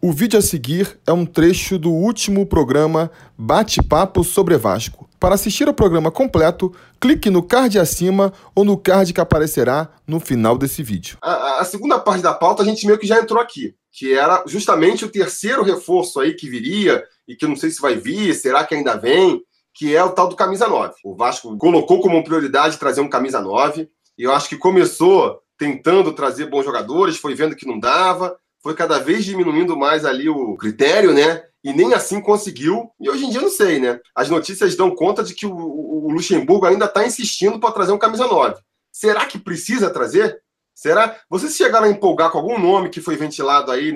O vídeo a seguir é um trecho do último programa Bate-Papo sobre Vasco. Para assistir ao programa completo, clique no card acima ou no card que aparecerá no final desse vídeo. A, a, segunda parte da pauta a gente meio que já entrou aqui, que era justamente o terceiro reforço aí que viria e que eu não sei se vai vir, será que ainda vem, que é o tal do camisa 9. O Vasco colocou como prioridade trazer um camisa 9 e eu acho que começou tentando trazer bons jogadores, foi vendo que não dava, foi cada vez diminuindo mais ali o critério, né? E nem assim conseguiu. E hoje em dia não sei, né? As notícias dão conta de que o, o Luxemburgo ainda está insistindo para trazer um camisa 9. Será que precisa trazer? Será? Vocês chegaram a empolgar com algum nome que foi ventilado aí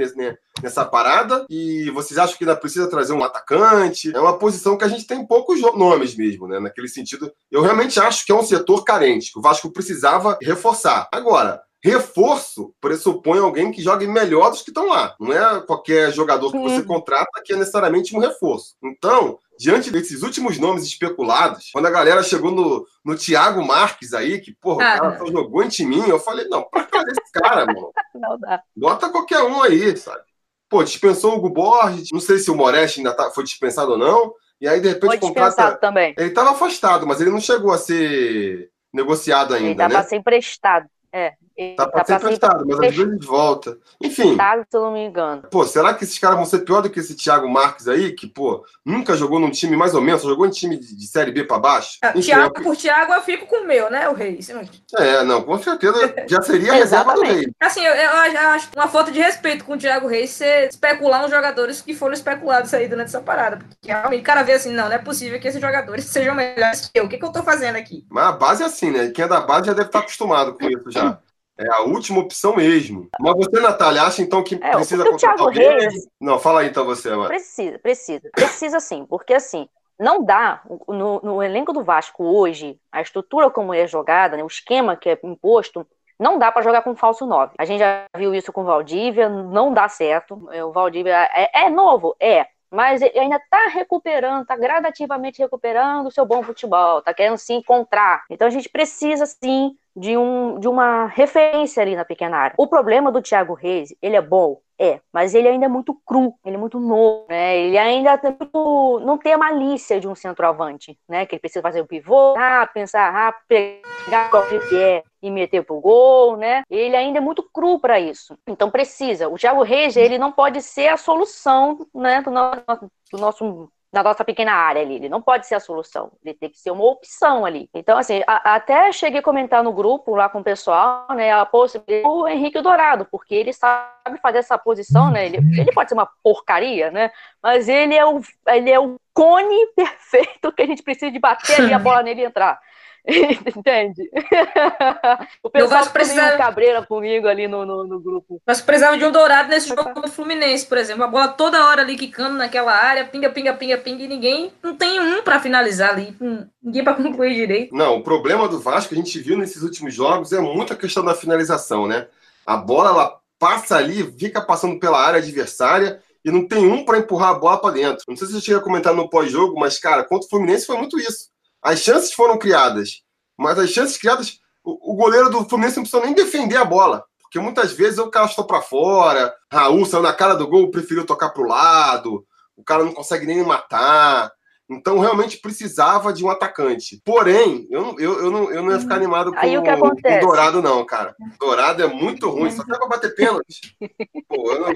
nessa parada? E vocês acham que ainda precisa trazer um atacante? É uma posição que a gente tem poucos nomes mesmo, né? Naquele sentido. Eu realmente acho que é um setor carente, que o Vasco precisava reforçar. Agora, Reforço pressupõe alguém que jogue melhor dos que estão lá. Não é qualquer jogador que você contrata que é necessariamente um reforço. Então, diante desses últimos nomes especulados, quando a galera chegou no, no Thiago Marques aí, que, porra, ah, o cara só jogou em mim, eu falei, não, pra trazer esse cara, mano. Não dá. Bota qualquer um aí, sabe? Pô, dispensou o Hugo Borges, não sei se o Moreste ainda tá, foi dispensado ou não, e aí, de repente, foi contrata... também. Ele estava afastado, mas ele não chegou a ser negociado ainda, ele estava né? sem emprestado. É, Tá pra ser emprestado, mas às vezes volta. Enfim. Se eu não me engano. Pô, será que esses caras vão ser pior do que esse Thiago Marques aí, que, pô, nunca jogou num time mais ou menos, só jogou em time de, de Série B pra baixo? É, Enfim, Thiago eu... por Thiago, eu fico com o meu, né, o Reis? É, não, com certeza já seria a reserva do Reis. Assim, eu, eu, acho uma falta de respeito com o Thiago Reis você especular uns jogadores que foram especulados aí durante essa parada. Porque realmente o cara vê assim, não, não é possível que esses jogadores sejam melhores que eu. O que, que eu tô fazendo aqui? Mas a base é assim, né? Quem é da base já deve estar acostumado com isso já. É a última opção mesmo. Mas você, Natália, acha então que é, precisa contratar alguém? Reis... Não, fala aí então você, Amanda. Precisa, precisa. Precisa sim, porque assim, não dá, no, no, elenco do Vasco hoje, a estrutura como é jogada, né, o esquema que é imposto, não dá para jogar com falso 9. A gente já viu isso com o Valdívia, não dá certo. É, o Valdívia é, é novo? É. Mas ele ainda está recuperando, está gradativamente recuperando o seu bom futebol, está querendo se encontrar. Então a gente precisa sim de, um, de uma referência ali na pequena área. O problema do Thiago Reis, ele é bom, é, mas ele ainda é muito cru, ele é muito novo, né? Ele ainda tem muito, não tem a malícia de um centroavante, né? Que ele precisa fazer o pivô, ah, pensar rápido, pegar o que é e meter pro gol, né? Ele ainda é muito cru para isso. Então precisa. O Thiago Reis, ele não pode ser a solução, né, do nosso, do nosso na nossa pequena área ali. Ele não pode ser a solução, ele tem que ser uma opção ali. Então, assim, a, até cheguei a comentar no grupo lá com o pessoal, né, a possibilidade do Henrique Dourado, porque ele sabe fazer essa posição, né? Ele, ele pode ser uma porcaria, né? Mas ele é o, ele é o cone perfeito que a gente precisa de bater ali a bola nele e entrar. Entende? o pessoal precisava... cabreira comigo ali no, no, no, grupo. Nós precisávamos de um dourado nesse jogo do Fluminense, por exemplo. A bola toda hora ali quicando naquela área, pinga, pinga, pinga, pinga, e ninguém não tem um para finalizar ali, ninguém para concluir direito. Não, o problema do Vasco, a gente viu nesses últimos jogos, é muita questão da finalização, né? A bola, ela passa ali, fica passando pela área adversária e não tem um para empurrar a bola para dentro. Não sei se você chega a comentar no pós-jogo, mas, cara, contra o Fluminense foi muito isso. As chances foram criadas, mas as chances criadas, o, o goleiro do Fluminense não precisa nem defender a bola. Porque muitas vezes o cara está para fora, Raul saiu na cara do gol, preferiu tocar para o lado, o cara não consegue nem matar. Então, realmente precisava de um atacante. Porém, eu, eu, eu, não, eu não ia ficar animado com, o Dourado, não, cara. Dourado é muito ruim, só quer pra bater pênalti. Pô, eu não,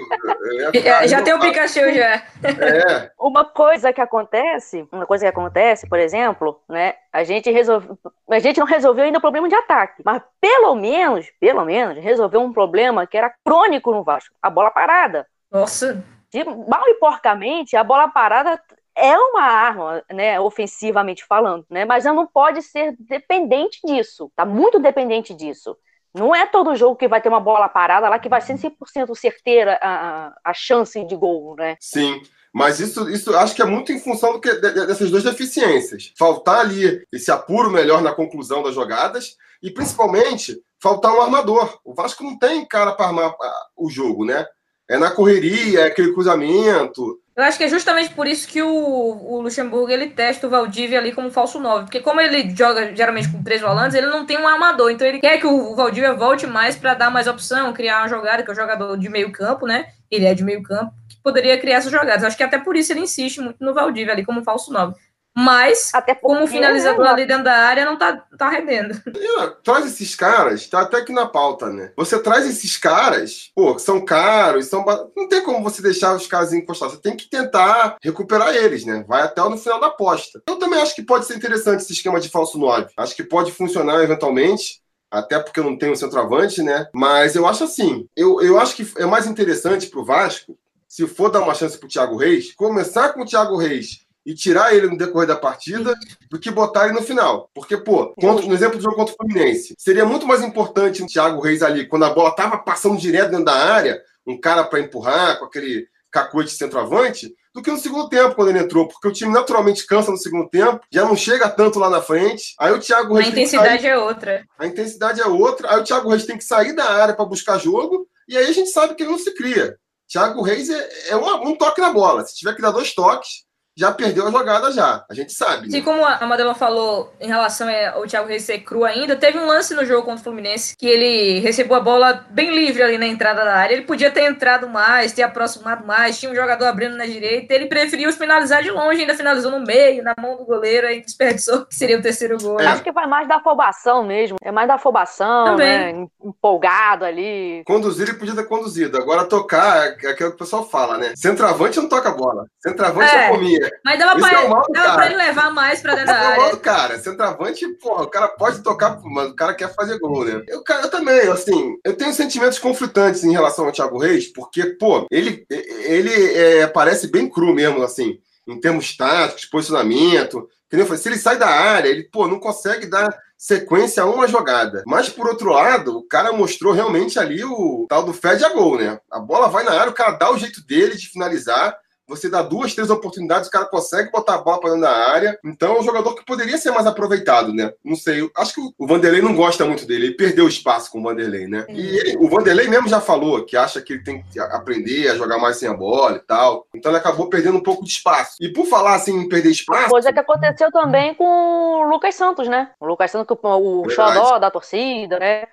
eu ficar, já tem o Pikachu, já. É. Uma coisa que acontece, uma coisa que acontece, por exemplo, né? A gente resolve, a gente não resolveu ainda o problema de ataque, mas pelo menos, pelo menos, resolveu um problema que era crônico no Vasco, a bola parada. Nossa. De, mal e porcamente, a bola parada é uma arma, né, ofensivamente falando, né, mas ela não pode ser dependente disso, tá muito dependente disso. Não é todo jogo que vai ter uma bola parada lá que vai ser 100% certeira a, a chance de gol, né? Sim. Mas isso, isso acho que é muito em função do que, dessas duas deficiências. Faltar ali esse apuro melhor na conclusão das jogadas e, principalmente, faltar um armador. O Vasco não tem cara para armar o jogo, né? É na correria, é aquele cruzamento, eu acho que é justamente por isso que o, o Luxemburgo ele testa o Valdívia ali como falso 9. Porque como ele joga geralmente com três volantes, ele não tem um armador. Então ele quer que o Valdívia volte mais para dar mais opção, criar uma jogada, que é o jogador de meio campo, né? Ele é de meio campo, que poderia criar essas jogadas. Acho que até por isso ele insiste muito no Valdívia ali como falso 9. Mas, Até como finalizador é ali dentro da área, não tá, tá rendendo. traz esses caras, tá até aqui na pauta, né? Você traz esses caras, pô, são caros, são. Não tem como você deixar os caras encostados. Você tem que tentar recuperar eles, né? Vai até no final da aposta. Eu também acho que pode ser interessante esse esquema de falso 9. Acho que pode funcionar eventualmente até porque eu não tenho centroavante, né? Mas eu acho assim, eu, eu acho que é mais interessante pro Vasco, se for dar uma chance pro Thiago Reis, começar com o Thiago Reis e tirar ele no decorrer da partida do que botar ele no final. Porque, pô, contra, no exemplo do jogo contra o Fluminense, seria muito mais importante o Thiago Reis ali, quando a bola tava passando direto dentro da área, um cara para empurrar com aquele cacoete de centroavante, do que no segundo tempo, quando ele entrou, porque o time naturalmente cansa no segundo tempo, já não chega tanto lá na frente. Aí o Thiago Reis. A intensidade é outra. A intensidade é outra. Aí o Thiago Reis tem que sair da área para buscar jogo, e aí a gente sabe que ele não se cria. Thiago Reis é, é uma, um toque na bola. Se tiver que dar dois toques, já perdeu a jogada já. A gente sabe. Né? como a Madelon falou em relação ao Thiago Reis ser cru ainda, teve um lance no jogo contra o Fluminense que ele recebeu a bola bem livre ali na entrada da área. Ele podia ter entrado mais, ter aproximado mais, tinha um jogador abrindo na direita. Ele preferiu finalizar de longe, ainda finalizou no meio, na mão do goleiro, aí desperdiçou, que seria o terceiro gol. É. Acho que vai mais da afobação mesmo. É mais da afobação, Também. né? Empolgado ali. Conduzir ele podia ter conduzido. Agora tocar é aquilo que o pessoal fala, né? Centroavante não toca bola. Centroavante é, é comia. Mas dava, pra, é dava pra, ele levar mais pra dentro da área. É o mal do cara. Centroavante, porra, o cara pode tocar, mas o cara quer fazer gol, né? Eu, eu também, assim, eu tenho sentimentos conflitantes em relação ao Thiago Reis, porque, pô, ele, ele é, parece bem cru mesmo, assim, em termos táticos, posicionamento. Entendeu? Se ele sai da área, ele, pô, não consegue dar sequência a uma jogada. Mas, por outro lado, o cara mostrou realmente ali o tal do fed a gol, né? A bola vai na área, o cara dá o jeito dele de finalizar você dá duas, três oportunidades, o cara consegue botar a bola para dentro da área. Então é um jogador que poderia ser mais aproveitado, né? Não sei. Acho que o Vanderlei não gosta muito dele. Ele perdeu espaço com o Vanderlei, né? E ele, o Vanderlei mesmo já falou que acha que ele tem que aprender a jogar mais sem a bola e tal. Então ele acabou perdendo um pouco de espaço. E por falar assim em perder espaço. Coisa que aconteceu também com o Lucas Santos, né? O Lucas Santos, o xodó da torcida, né?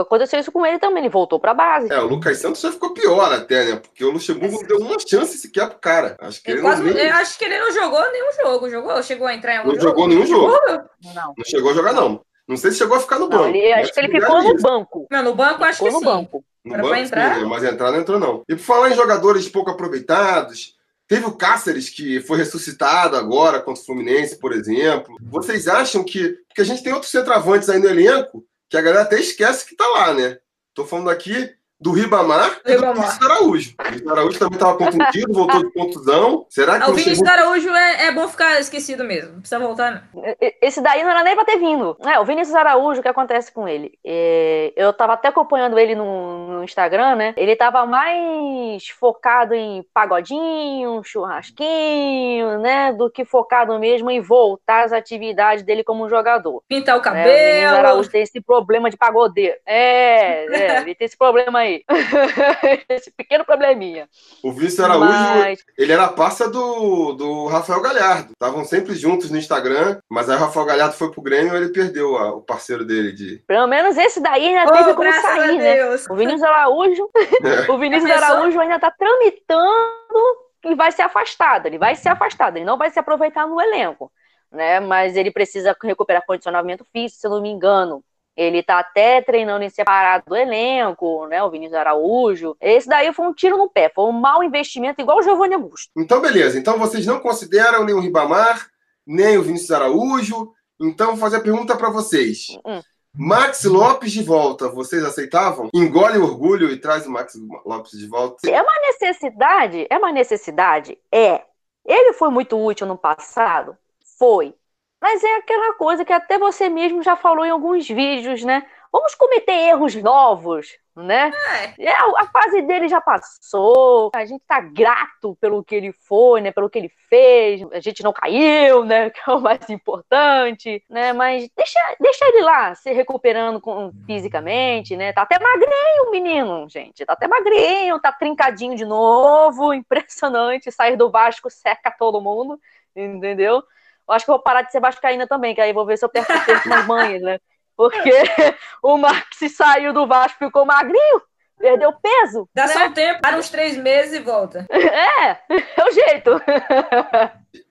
Aconteceu isso com ele também, ele voltou pra base. É, o Lucas Santos já ficou pior até, né? Porque o Luxemburgo não deu uma chance sequer pro cara. Acho que ele, quase, não... eu acho que ele não jogou nenhum jogo. Jogou? Chegou a entrar em algum não jogo? Não jogou nenhum jogo. Não. Não chegou a jogar, não. Não sei se chegou a ficar no banco. Não, ele, acho que ele ficou no banco. Não, no banco acho que no sim. Banco. No banco, entrar? Sim, mas entrar não entrou, não. E por falar em jogadores pouco aproveitados, Teve o Cáceres, que foi ressuscitado agora contra o Fluminense, por exemplo. Vocês acham que. Porque a gente tem outros centroavantes aí no elenco que a galera até esquece que tá lá, né? Tô falando aqui do Ribamar, e do Vinícius Araújo. O Vinícius Araújo também estava contundido, voltou de contusão. Será que ah, o Vinícius chegou... Araújo é, é, bom ficar esquecido mesmo. Não precisa voltar, não. Esse daí não era nem para ter vindo. É, o Vinícius Araújo, o que acontece com ele? É, eu estava até acompanhando ele no, no, Instagram, né? Ele estava mais focado em pagodinho, churrasquinho, né? Do que focado mesmo em voltar às atividades dele como jogador. Pintar o cabelo. É, o Vinícius Araújo tem esse problema de pagodeiro. É, é ele tem esse problema aí aí. Esse pequeno probleminha. O Vinícius Araújo, mas... ele era parça do, do Rafael Galhardo. Estavam sempre juntos no Instagram, mas aí o Rafael Galhardo foi pro Grêmio e ele perdeu a, o parceiro dele de. Pelo menos esse daí ainda oh, teve como sair, né? O Vinícius Araújo. É. o Vinícius Araújo ainda tá tramitando e vai ser afastado. Ele vai ser afastado, ele não vai se aproveitar no elenco. Né, mas ele precisa recuperar condicionamento físico, se eu não me engano. Ele tá até treinando em separado do elenco, né? O Vinícius Araújo. Esse daí foi um tiro no pé, foi um mau investimento, igual o Giovanni Augusto. Então, beleza. Então vocês não consideram nem o Ribamar, nem o Vinícius Araújo. Então, vou fazer a pergunta para vocês. Hum. Max Lopes de volta, vocês aceitavam? Engole o orgulho e traz o Max Lopes de volta? É uma necessidade? É uma necessidade? É. Ele foi muito útil no passado? Foi. Mas é aquela coisa que até você mesmo já falou em alguns vídeos, né? Vamos cometer erros novos, né? É. é a fase dele já passou. A gente tá grato pelo que ele foi, né? Pelo que ele fez. A gente não caiu, né? Que é o mais importante, né? Mas deixa, deixa ele lá, se recuperando com, fisicamente, né? Tá até magrinho o menino, gente. Tá até magrinho, tá trincadinho de novo. Impressionante. Sair do Vasco seca todo mundo, entendeu? Eu acho que eu vou parar de ser vascaína também, que aí vou ver se eu perco tempo nas manhas, né? Porque o Max saiu do Vasco ficou magrinho, Perdeu peso. Dá né? só um tempo, para uns três meses e volta. É, é o jeito.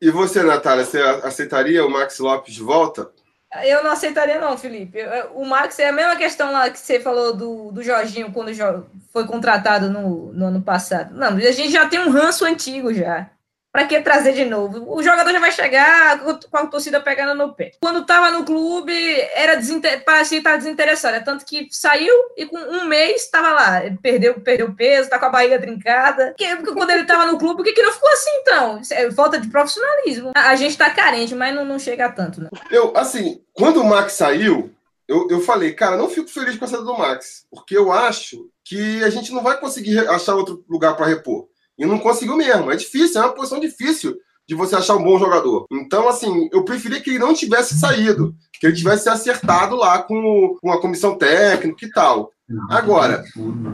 E você, Natália, você aceitaria o Max Lopes de volta? Eu não aceitaria, não, Felipe. O Max é a mesma questão lá que você falou do, do Jorginho quando foi contratado no, no ano passado. Não, a gente já tem um ranço antigo já. Pra que trazer de novo? O jogador já vai chegar com a torcida pegando no pé. Quando tava no clube, era desinter... parecia estar desinteressado. É tanto que saiu e com um mês tava lá. Perdeu, perdeu peso, tá com a barriga trincada. Que- porque quando ele tava no clube, por que, que não ficou assim, então? Isso é falta de profissionalismo. A, gente tá carente, mas não, não chega tanto, né? Eu, assim, quando o Max saiu, eu, eu falei, cara, não fico feliz com a saída do Max, porque eu acho que a gente não vai conseguir achar outro lugar para repor. E não conseguiu mesmo. É difícil, é uma posição difícil de você achar um bom jogador. Então, assim, eu preferia que ele não tivesse saído, que ele tivesse acertado lá com, com a comissão técnica e tal. Agora,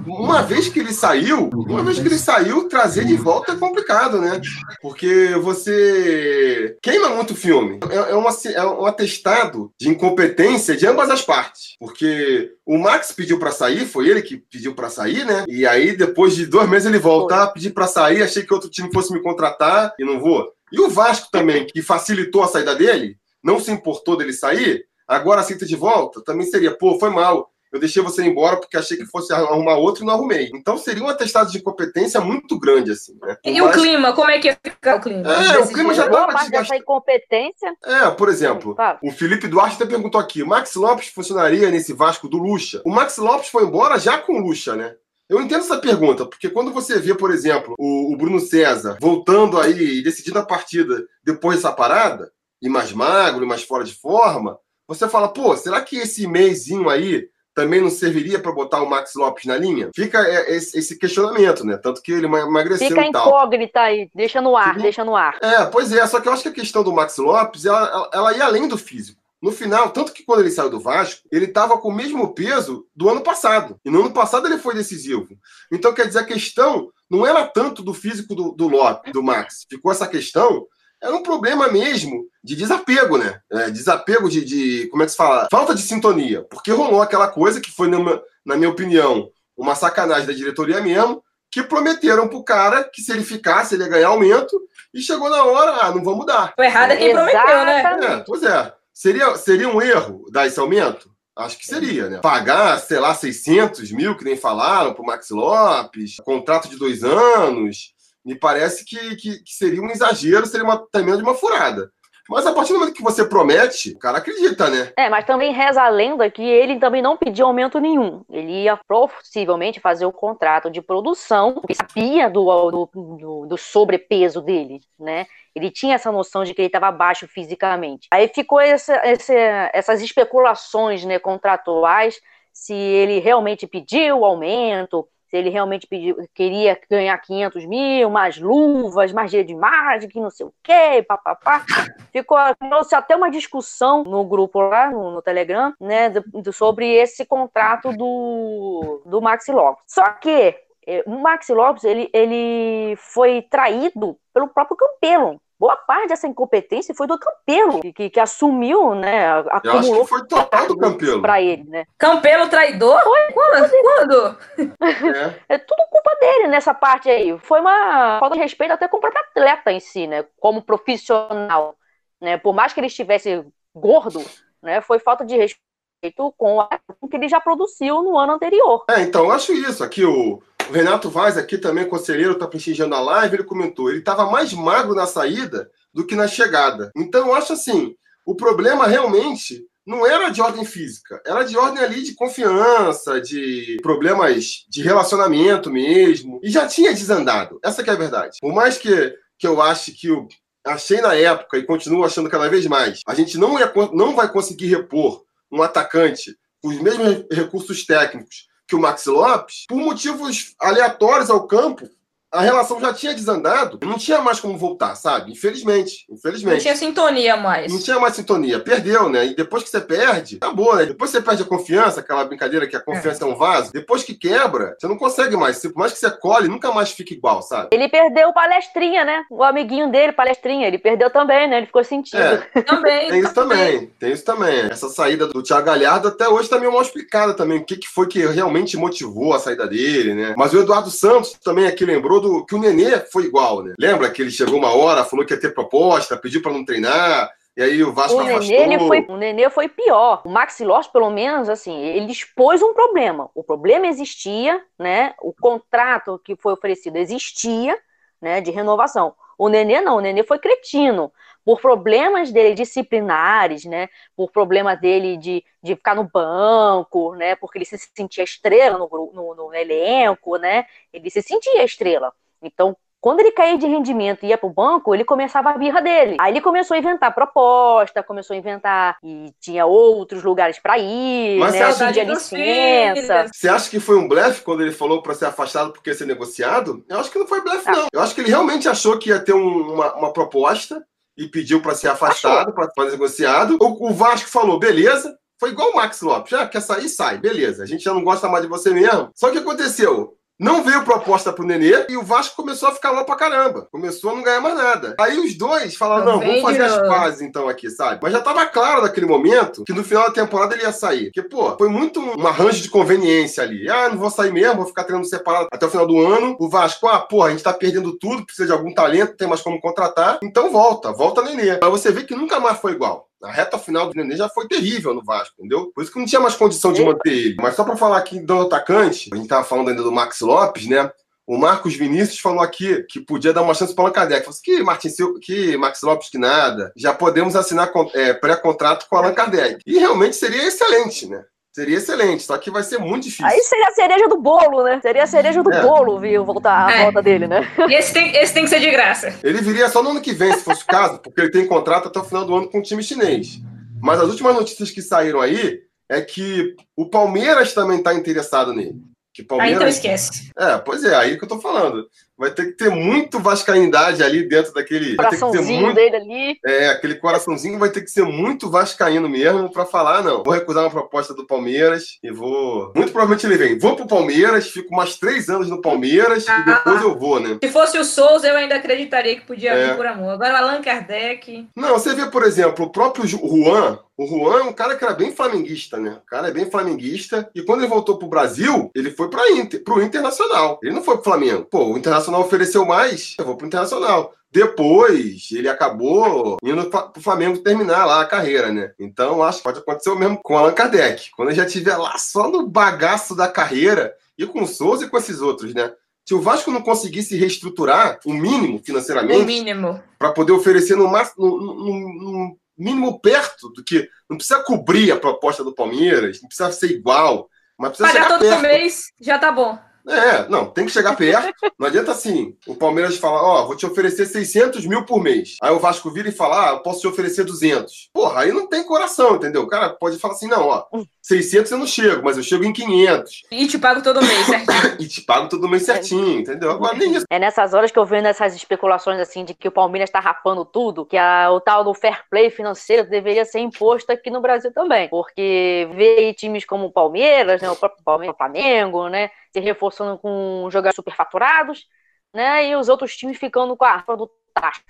uma vez que ele saiu, uma vez que ele saiu, trazer de volta é complicado, né? Porque você queima muito o filme. É, é, uma- é um atestado de incompetência de ambas as partes. Porque o Max pediu pra sair, foi ele que pediu pra sair, né? E aí, depois de dois meses, ele volta, ah, pedi pra sair, achei que outro time fosse me contratar e não vou. E o Vasco também, que facilitou a saída dele, não se importou dele sair, agora aceita de volta, também seria, pô, foi mal. Eu deixei você embora porque achei que fosse arrumar outro e não arrumei. Então seria um atestado de incompetência muito grande, assim, né? E o mais- clima, como é que ia ficar o clima? É, o clima já jeito? tava Boa parte dessa desgastado. incompetência. É, por exemplo, Fala. o Felipe Duarte até perguntou aqui: o Max Lopes funcionaria nesse Vasco do Lucha? O Max Lopes foi embora já com o Lucha, né? Eu entendo essa pergunta, porque quando você vê, por exemplo, o, o Bruno César voltando aí e decidindo a partida depois dessa parada, e mais magro, e mais fora de forma, você fala, pô, será que esse mêsinho aí também não serviria para botar o Max Lopes na linha? Fica é, esse, esse questionamento, né? Tanto que ele ema- emagreceu Fica e tal. incógnita aí, deixa no ar, Sim. deixa no ar. É, pois é, só que eu acho que a questão do Max Lopes, ela, ela, ela ia além do físico. No final, tanto que quando ele saiu do Vasco, ele estava com o mesmo peso do ano passado. E no ano passado ele foi decisivo. Então, quer dizer, a questão não era tanto do físico do, do Lopes, do Max. Ficou essa questão, era um problema mesmo de desapego, né? É, desapego de, de, como é que se fala? Falta de sintonia. Porque rolou aquela coisa que foi, numa- na minha opinião, uma sacanagem da diretoria mesmo, que prometeram pro cara que se ele ficasse, ele ia ganhar aumento, e chegou na hora, ah, não vamos dar. O errado é quem prometeu, né? Exatamente. É, pois é. Seria, seria um erro dar esse aumento? Acho que seria, né? Pagar, sei lá, 600 mil, que nem falaram, pro Max Lopes, contrato de dois anos, me parece que, que, que seria um exagero, seria uma, também de uma furada. Mas a partir do momento que você promete, o cara acredita, né? É, mas também reza a lenda que ele também não pediu aumento nenhum. Ele ia possivelmente fazer o contrato de produção, porque sabia do, do, do- do sobrepeso dele, né? Ele tinha essa noção de que ele estava baixo fisicamente. Aí ficou essa- essa- essas especulações né, contratuais, se ele realmente pediu o aumento, ele realmente pediu, queria ganhar 500 mil, mais luvas, mais dia de margem, que não sei o quê, papapá. Ficou criou-se até uma discussão no grupo lá, no, no Telegram, né, do- do- sobre esse contrato do, do Maxi Lopes. Só que eh, o Maxi Lopes, ele, ele foi traído pelo próprio Campelo. Boa parte dessa incompetência foi do Campelo, que, que, que assumiu, né, Eu acho acumulou que foi total do Campelo. para ele, né. Campelo traidor? Quando? Quando? É. É tudo culpa dele nessa parte aí. Foi uma falta de respeito até com o próprio atleta em si, né? Como profissional. Né? Por mais que ele estivesse gordo, né? Foi falta de respeito com o que ele já produziu no ano anterior. É, então, eu acho isso. Aqui o, o Renato Vaz, aqui também, conselheiro, está prestigiando a live, ele comentou, ele estava mais magro na saída do que na chegada. Então, eu acho assim, o problema realmente não era de ordem física, era de ordem ali de confiança, de problemas de relacionamento mesmo, e já tinha desandado. Essa que é a verdade. Por mais que, que eu ache que o achei na época e continuo achando cada vez mais, a gente não, ia, não vai conseguir repor um atacante com os mesmos recursos técnicos que o Max Lopes, por motivos aleatórios ao campo, a relação já tinha desandado, não tinha mais como voltar, sabe? Infelizmente, infelizmente. Não tinha sintonia mais. Não tinha mais sintonia, perdeu, né? E depois que você perde, acabou, né? Depois que você perde a confiança, aquela brincadeira que a confiança é, é um vaso, depois que quebra, você não consegue mais. Por mais que você colhe, nunca mais fica igual, sabe? Ele perdeu o palestrinha, né? O amiguinho dele, palestrinha, ele perdeu também, né? Ele ficou sentido. É, também. Tem isso também, tem isso também. Essa saída do Thiago Galhardo até hoje tá meio mal explicada também. O que, que foi que realmente motivou a saída dele, né? Mas o Eduardo Santos também aqui lembrou do que o Nenê foi igual, né? Lembra que ele chegou uma hora, falou que ia ter proposta, pediu para não treinar, e aí o Vasco o Nenê, ele foi, o Nenê foi pior. O Maxi Lopes, pelo menos, assim, ele expôs um problema. O problema existia, né? O contrato que foi oferecido existia, né? De renovação. O Nenê não, o Nenê foi cretino. Por problemas dele disciplinares, né? Por problema dele de, de ficar no banco, né? Porque ele se sentia estrela no, no, no elenco, né? Ele se sentia estrela. Então, quando ele caía de rendimento e ia para o banco, ele começava a birra dele. Aí ele começou a inventar proposta, começou a inventar e tinha outros lugares para ir, Mas né? Pedia licença. Você acha que foi um blefe quando ele falou para ser afastado porque ia ser negociado? Eu acho que não foi blefe, ah. não. Eu acho que ele realmente achou que ia ter um, uma, uma proposta e pediu para ser afastado, para ser negociado. O, o Vasco falou, beleza, foi igual o Max Lopes. Já quer sair, sai. Beleza. A gente já não gosta mais de você mesmo. Só que aconteceu? Não veio proposta pro Nenê e o Vasco começou a ficar mal pra caramba. Começou a não ganhar mais nada. Aí os dois falaram: não, vamos fazer as pazes então aqui, sabe? Mas já tava claro naquele momento que no final da temporada ele ia sair. Porque, pô, foi muito um arranjo de conveniência ali. Ah, não vou sair mesmo, vou ficar treinando separado até o final do ano. O Vasco, ah, pô, a gente tá perdendo tudo, precisa de algum talento, tem mais como contratar. Então volta, volta Nenê. Aí você vê que nunca mais foi igual. A reta final do Nenê já foi terrível no Vasco, entendeu? Por isso que não tinha mais condição de manter ele. Mas só para falar aqui do atacante, a gente tava falando ainda do Max Lopes, né? O Marcos Vinícius falou aqui que podia dar uma chance para o Allan Kardec. Falou assim, que Martin Silva, que Max Lopes, que nada. Já podemos assinar é, pré-contrato com o Allan Kardec. E realmente seria excelente, né? Seria excelente, só que vai ser muito difícil. Aí seria a cereja do bolo, né? Seria a cereja do é. bolo, viu? Voltar a é. volta dele, né? E esse tem, esse tem que ser de graça. Ele viria só no ano que vem, se fosse o caso, porque ele tem contrato até o final do ano com o time chinês. Mas as últimas notícias que saíram aí é que o Palmeiras também está interessado nele. Que Palmeiras... Ah, então esquece. É, pois é, aí que eu tô falando. Vai ter que ter muito vascainidade ali dentro daquele. Coraçãozinho muito... dele ali. É, aquele coraçãozinho vai ter que ser muito vascaíno mesmo para falar, não. Vou recusar uma proposta do Palmeiras e vou. Muito provavelmente ele vem. Vou pro Palmeiras, fico mais três anos no Palmeiras ah, e depois eu vou, né? Se fosse o Souza, eu ainda acreditaria que podia é. vir por amor. Agora o Allan Kardec. Não, você vê, por exemplo, o próprio Juan, o Juan é um cara que era bem flamenguista, né? O cara é bem flamenguista. E quando ele voltou pro Brasil, ele foi para Inter, pro Internacional. Ele não foi pro Flamengo. Pô, o Internacional ofereceu mais, eu vou pro Internacional. Depois, ele acabou indo pro Flamengo terminar lá a carreira, né? Então, acho que pode acontecer o mesmo com o Allan Kardec. Quando ele já estiver lá só no bagaço da carreira, e com o Souza e com esses outros, né? Se o Vasco não conseguisse reestruturar o mínimo financeiramente, o mínimo, para poder oferecer no máximo, no, no, no mínimo perto do que. Não precisa cobrir a proposta do Palmeiras, não precisa ser igual, mas precisa Pagar todo perto. mês já tá bom. É, não, tem que chegar perto. Não adianta assim, o Palmeiras falar, ó, oh, vou te oferecer 600 mil por mês. Aí o Vasco vira e fala, ah, eu posso te oferecer 200. Porra, aí não tem coração, entendeu? O cara pode falar assim, não, ó, 600 eu não chego, mas eu chego em 500. E te pago todo mês certinho. e te pago todo mês certinho, entendeu? Agora nem isso. É nessas horas que eu vejo essas especulações assim de que o Palmeiras tá rapando tudo, que a, o tal do fair play financeiro deveria ser imposto aqui no Brasil também. Porque vê times como o Palmeiras, né, o próprio Palmeiras, o Flamengo, né, se reforçando com jogadores superfaturados, né, e os outros times ficando com a arma do taxa.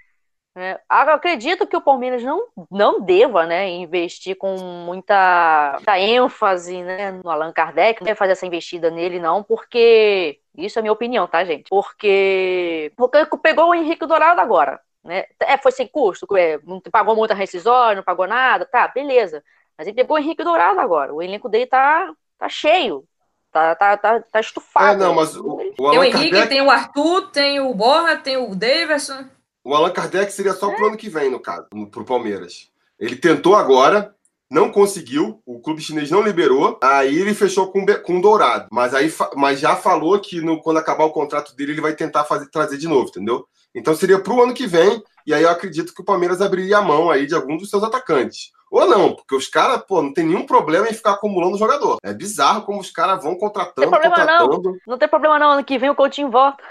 É, acredito que o Palmeiras não, não deva né, investir com muita, muita ênfase né, no Allan Kardec, não deve fazer essa investida nele, não, porque. Isso é minha opinião, tá, gente? Porque. Porque pegou o Henrique Dourado agora. Né? É, foi sem custo, é, não pagou muita rescisória, não pagou nada, tá, beleza. Mas ele pegou o Henrique Dourado agora. O elenco dele tá, tá cheio. Tá, tá, tá, tá estufado. É, não, mas o, o tem o Henrique, Kardec... tem o Arthur, tem o Borra, tem o Davidson. O Allan Kardec seria só pro ano que vem, no caso, pro Palmeiras. Ele tentou agora, não conseguiu, o clube chinês não liberou, aí ele fechou com, com o Dourado. Mas aí mas já falou que no, quando acabar o contrato dele, ele vai tentar fazer, trazer de novo, entendeu? Então seria para o ano que vem, e aí eu acredito que o Palmeiras abriria a mão aí de algum dos seus atacantes. Ou não, porque os caras, pô, não tem nenhum problema em ficar acumulando jogador. É bizarro como os caras vão contratando, não tem problema, contratando. Não. não tem problema não, ano que vem o Coutinho volta.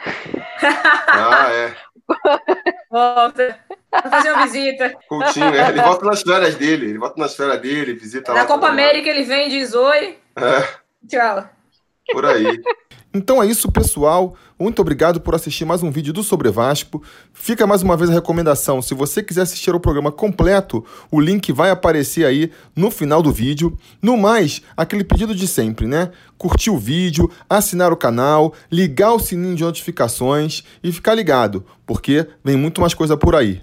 Ah, é. Volta. Fazer uma visita. Coutinho, é, ele volta nas férias dele, ele volta nas férias dele, visita Na Copa América ele vem e diz oi. É. Tchau. Por aí. Então é isso, pessoal. Muito obrigado por assistir mais um vídeo do Sobre Vasco. Fica mais uma vez a recomendação: se você quiser assistir o programa completo, o link vai aparecer aí no final do vídeo. No mais, aquele pedido de sempre, né? Curtir o vídeo, assinar o canal, ligar o sininho de notificações e ficar ligado, porque vem muito mais coisa por aí.